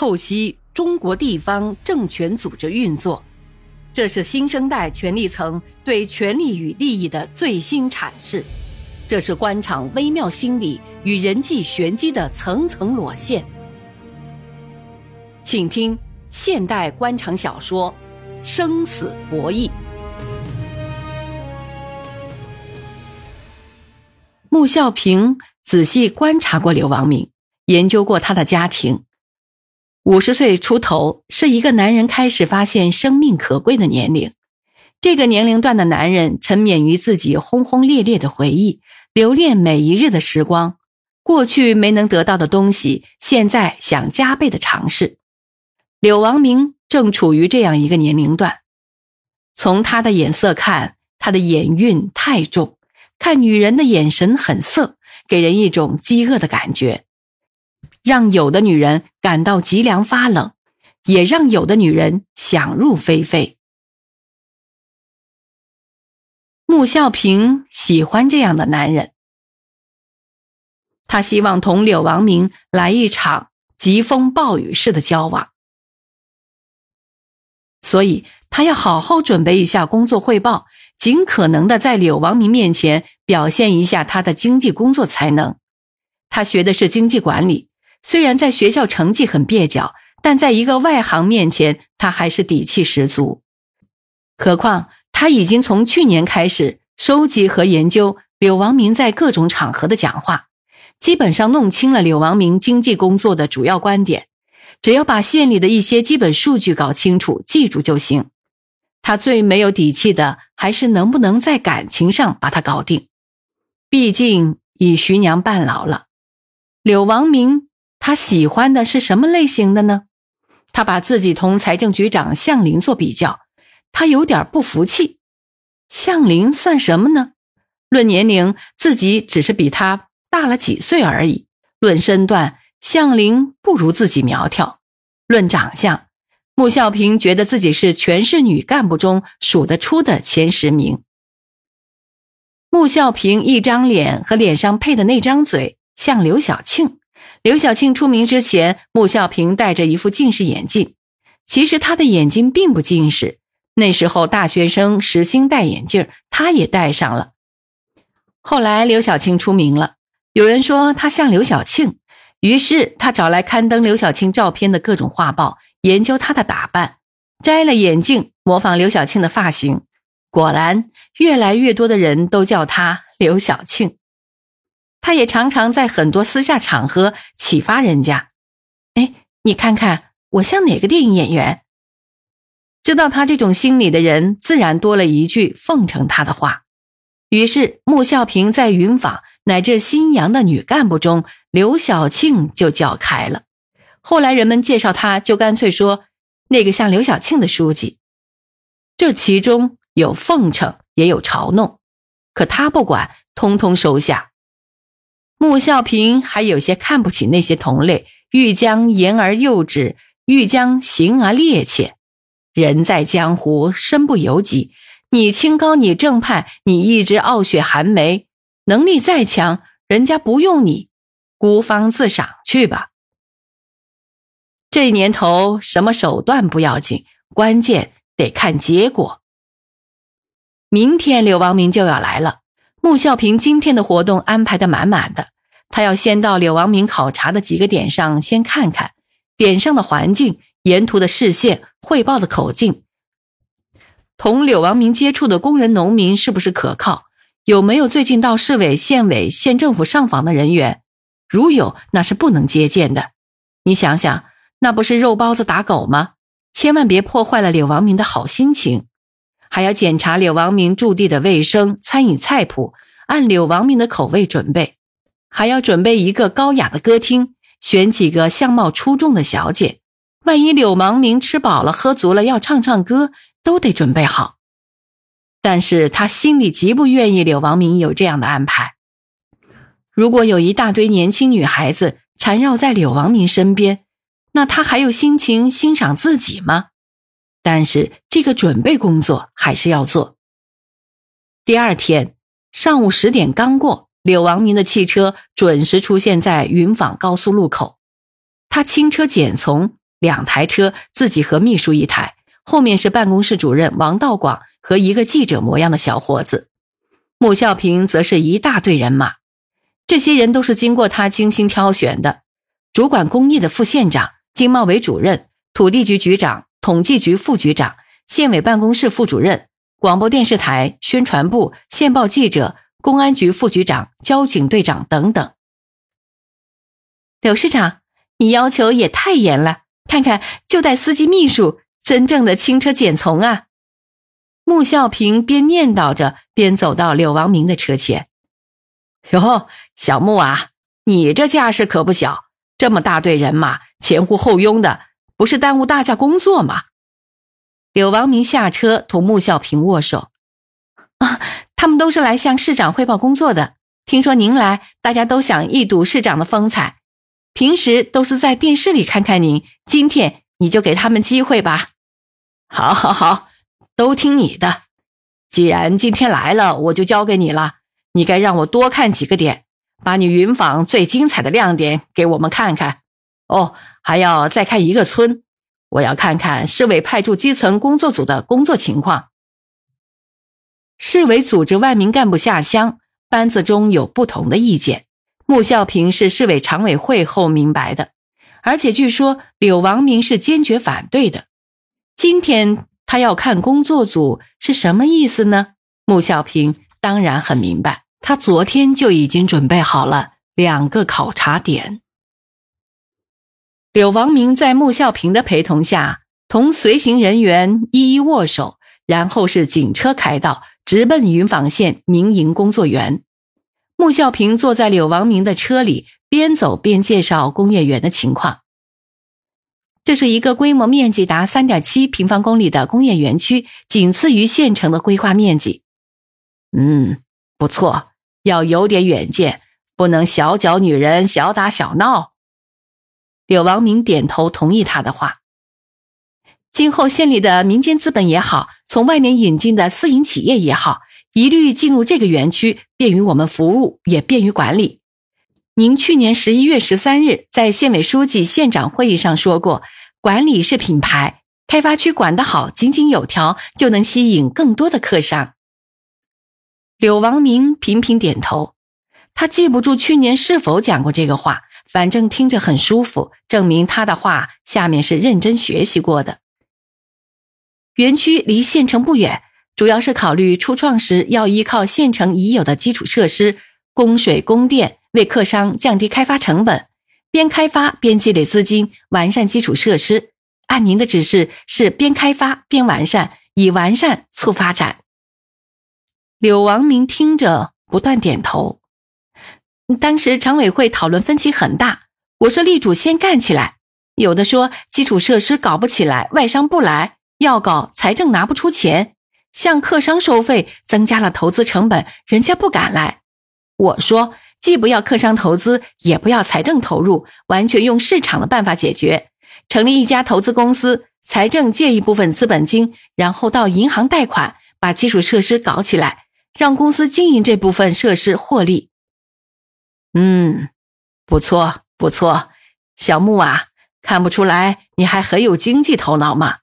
透析中国地方政权组织运作，这是新生代权力层对权力与利益的最新阐释，这是官场微妙心理与人际玄机的层层裸现。请听现代官场小说《生死博弈》。穆孝平仔细观察过刘王明，研究过他的家庭。五十岁出头是一个男人开始发现生命可贵的年龄。这个年龄段的男人沉湎于自己轰轰烈烈的回忆，留恋每一日的时光。过去没能得到的东西，现在想加倍的尝试。柳王明正处于这样一个年龄段。从他的眼色看，他的眼韵太重。看女人的眼神很色，给人一种饥饿的感觉，让有的女人感到脊梁发冷，也让有的女人想入非非。穆孝平喜欢这样的男人，他希望同柳王明来一场疾风暴雨式的交往，所以他要好好准备一下工作汇报。尽可能的在柳王明面前表现一下他的经济工作才能。他学的是经济管理，虽然在学校成绩很蹩脚，但在一个外行面前，他还是底气十足。何况他已经从去年开始收集和研究柳王明在各种场合的讲话，基本上弄清了柳王明经济工作的主要观点。只要把县里的一些基本数据搞清楚、记住就行。他最没有底气的，还是能不能在感情上把他搞定。毕竟已徐娘半老了。柳王明，他喜欢的是什么类型的呢？他把自己同财政局长向林做比较，他有点不服气。向林算什么呢？论年龄，自己只是比他大了几岁而已；论身段，向林不如自己苗条；论长相。穆孝平觉得自己是全市女干部中数得出的前十名。穆孝平一张脸和脸上配的那张嘴像刘晓庆。刘晓庆出名之前，穆孝平戴着一副近视眼镜，其实他的眼睛并不近视。那时候大学生时兴戴眼镜，他也戴上了。后来刘晓庆出名了，有人说他像刘晓庆，于是他找来刊登刘晓庆照片的各种画报。研究她的打扮，摘了眼镜，模仿刘晓庆的发型。果然，越来越多的人都叫她刘晓庆。他也常常在很多私下场合启发人家：“哎，你看看我像哪个电影演员？”知道他这种心理的人，自然多了一句奉承他的话。于是，穆孝平在云坊乃至新阳的女干部中，刘晓庆就叫开了。后来人们介绍他，就干脆说那个像刘晓庆的书记。这其中有奉承，也有嘲弄，可他不管，通通收下。穆孝平还有些看不起那些同类，欲将言而诱之，欲将行而趔趄。人在江湖，身不由己。你清高，你正派，你一直傲雪寒梅，能力再强，人家不用你，孤芳自赏去吧。这年头，什么手段不要紧，关键得看结果。明天柳王明就要来了，穆孝平今天的活动安排的满满的。他要先到柳王明考察的几个点上先看看，点上的环境、沿途的视线、汇报的口径，同柳王明接触的工人、农民是不是可靠？有没有最近到市委、县委、县政府上访的人员？如有，那是不能接见的。你想想。那不是肉包子打狗吗？千万别破坏了柳王明的好心情。还要检查柳王明驻地的卫生、餐饮菜谱，按柳王明的口味准备。还要准备一个高雅的歌厅，选几个相貌出众的小姐。万一柳王明吃饱了、喝足了，要唱唱歌，都得准备好。但是他心里极不愿意柳王明有这样的安排。如果有一大堆年轻女孩子缠绕在柳王明身边，那他还有心情欣赏自己吗？但是这个准备工作还是要做。第二天上午十点刚过，柳王明的汽车准时出现在云坊高速路口。他轻车简从，两台车，自己和秘书一台，后面是办公室主任王道广和一个记者模样的小伙子。穆孝平则是一大队人马，这些人都是经过他精心挑选的，主管工业的副县长、经贸委主任、土地局局长、统计局副局长、县委办公室副主任、广播电视台宣传部、县报记者、公安局副局长、交警队长等等。柳市长，你要求也太严了！看看，就带司机秘书，真正的轻车简从啊！穆孝平边念叨着，边走到柳王明的车前。哟，小穆啊，你这架势可不小，这么大队人马，前呼后拥的，不是耽误大家工作吗？柳王明下车，同穆孝平握手。啊，他们都是来向市长汇报工作的。听说您来，大家都想一睹市长的风采。平时都是在电视里看看您，今天你就给他们机会吧。好，好，好，都听你的。既然今天来了，我就交给你了。你该让我多看几个点，把你云访最精彩的亮点给我们看看。哦，还要再看一个村，我要看看市委派驻基层工作组的工作情况。市委组织万名干部下乡，班子中有不同的意见。穆孝平是市委常委会后明白的，而且据说柳王明是坚决反对的。今天他要看工作组是什么意思呢？穆孝平当然很明白，他昨天就已经准备好了两个考察点。柳王明在穆孝平的陪同下，同随行人员一一握手，然后是警车开道，直奔云纺县民营工作园。穆孝平坐在柳王明的车里，边走边介绍工业园的情况。这是一个规模面积达三点七平方公里的工业园区，仅次于县城的规划面积。嗯，不错，要有点远见，不能小脚女人小打小闹。柳王明点头同意他的话。今后县里的民间资本也好，从外面引进的私营企业也好。一律进入这个园区，便于我们服务，也便于管理。您去年十一月十三日在县委书记、县长会议上说过，管理是品牌，开发区管得好，井井有条，就能吸引更多的客商。柳王明频频点头，他记不住去年是否讲过这个话，反正听着很舒服，证明他的话下面是认真学习过的。园区离县城不远。主要是考虑初创时要依靠县城已有的基础设施，供水供电，为客商降低开发成本，边开发边积累资金，完善基础设施。按您的指示，是边开发边完善，以完善促发展。柳王明听着不断点头。当时常委会讨论分歧很大，我说力主先干起来，有的说基础设施搞不起来，外商不来，要搞财政拿不出钱。向客商收费，增加了投资成本，人家不敢来。我说，既不要客商投资，也不要财政投入，完全用市场的办法解决。成立一家投资公司，财政借一部分资本金，然后到银行贷款，把基础设施搞起来，让公司经营这部分设施获利。嗯，不错不错，小木啊，看不出来你还很有经济头脑嘛。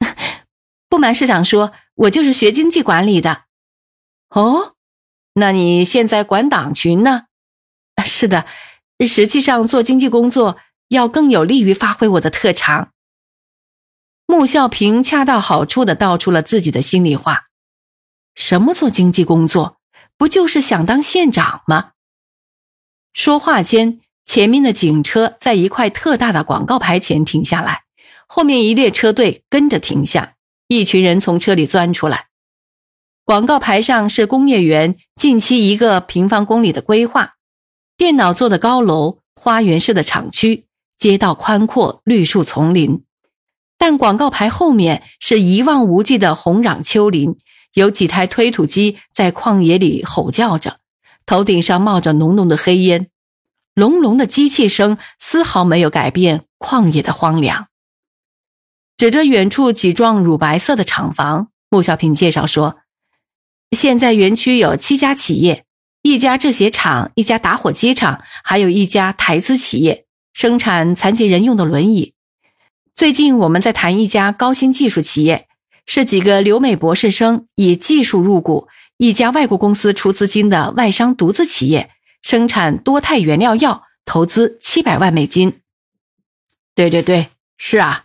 不瞒市长说。我就是学经济管理的，哦，那你现在管党群呢？是的，实际上做经济工作要更有利于发挥我的特长。穆孝平恰到好处的道出了自己的心里话：什么做经济工作，不就是想当县长吗？说话间，前面的警车在一块特大的广告牌前停下来，后面一列车队跟着停下。一群人从车里钻出来，广告牌上是工业园近期一个平方公里的规划，电脑做的高楼，花园式的厂区，街道宽阔，绿树丛林。但广告牌后面是一望无际的红壤丘陵，有几台推土机在旷野里吼叫着，头顶上冒着浓浓的黑烟，隆隆的机器声丝毫没有改变旷野的荒凉。指着远处几幢乳白色的厂房，穆小平介绍说：“现在园区有七家企业，一家制鞋厂，一家打火机厂，还有一家台资企业，生产残疾人用的轮椅。最近我们在谈一家高新技术企业，是几个留美博士生以技术入股一家外国公司出资金的外商独资企业，生产多肽原料药，投资七百万美金。对对对，是啊，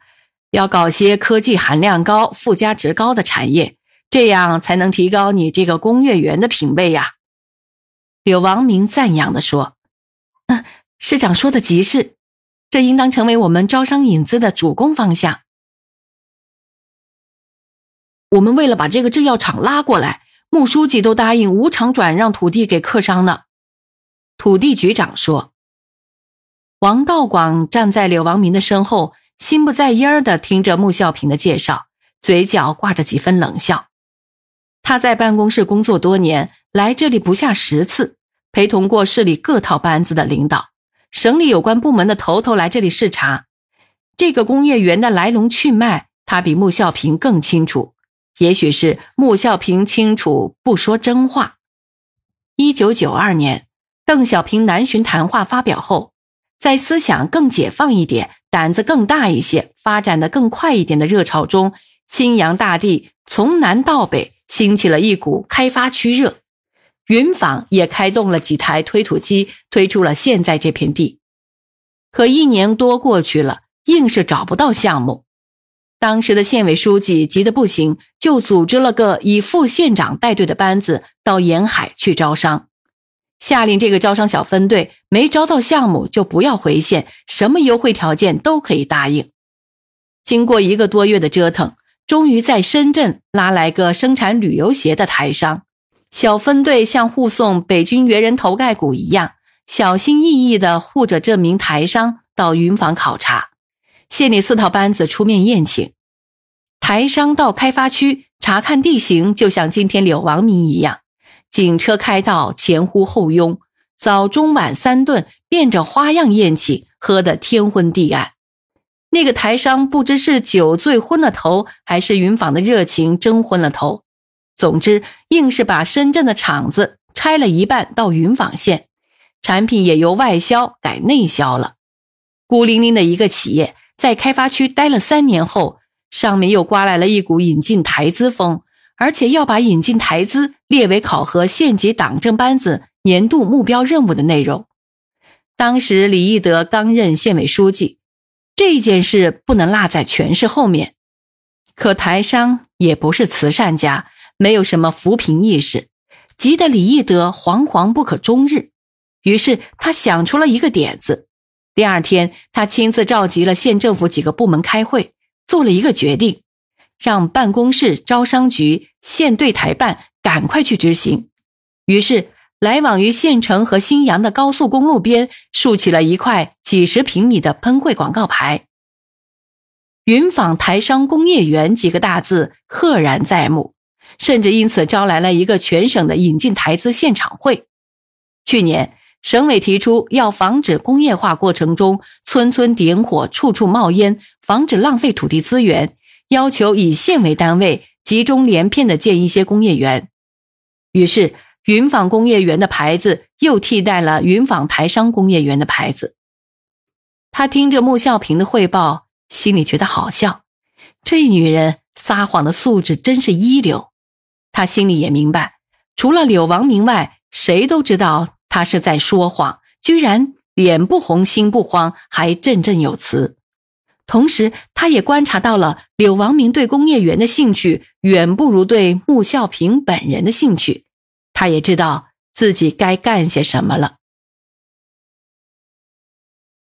要搞些科技含量高、附加值高的产业，这样才能提高你这个工业园的品位呀。柳王明赞扬地说：“嗯，市长说的极是，这应当成为我们招商引资的主攻方向。我们为了把这个制药厂拉过来，穆书记都答应无偿转让土地给客商呢。”土地局长说。王道广站在柳王明的身后，心不在焉的听着穆孝平的介绍，嘴角挂着几分冷笑。他在办公室工作多年，来这里不下十次，陪同过市里各套班子的领导，省里有关部门的头头来这里视察。这个工业园的来龙去脉，他比穆孝平更清楚。也许是穆孝平清楚，不说真话。一九九二年，邓小平南巡谈话发表后。在思想更解放一点、胆子更大一些、发展的更快一点的热潮中，新阳大地从南到北兴起了一股开发区热，云纺也开动了几台推土机，推出了现在这片地。可一年多过去了，硬是找不到项目。当时的县委书记急得不行，就组织了个以副县长带队的班子到沿海去招商。下令这个招商小分队没招到项目就不要回县，什么优惠条件都可以答应。经过一个多月的折腾，终于在深圳拉来个生产旅游鞋的台商。小分队像护送北军猿人头盖骨一样，小心翼翼地护着这名台商到云坊考察。县里四套班子出面宴请，台商到开发区查看地形，就像今天柳王明一样。警车开道，前呼后拥，早中晚三顿，变着花样宴请，喝得天昏地暗。那个台商不知是酒醉昏了头，还是云纺的热情蒸昏了头。总之，硬是把深圳的厂子拆了一半到云纺县，产品也由外销改内销了。孤零零的一个企业，在开发区待了三年后，上面又刮来了一股引进台资风。而且要把引进台资列为考核县级党政班子年度目标任务的内容。当时李义德刚任县委书记，这件事不能落在全市后面。可台商也不是慈善家，没有什么扶贫意识，急得李义德惶惶不可终日。于是他想出了一个点子。第二天，他亲自召集了县政府几个部门开会，做了一个决定。让办公室、招商局、县对台办赶快去执行。于是，来往于县城和新阳的高速公路边竖起了一块几十平米的喷绘广告牌，“云纺台商工业园”几个大字赫然在目，甚至因此招来了一个全省的引进台资现场会。去年，省委提出要防止工业化过程中村村点火、处处冒烟，防止浪费土地资源。要求以县为单位，集中连片的建一些工业园。于是，云纺工业园的牌子又替代了云纺台商工业园的牌子。他听着穆孝平的汇报，心里觉得好笑。这女人撒谎的素质真是一流。他心里也明白，除了柳王明外，谁都知道他是在说谎。居然脸不红心不慌，还振振有词。同时，他也观察到了柳王明对工业园的兴趣远不如对穆孝平本人的兴趣，他也知道自己该干些什么了。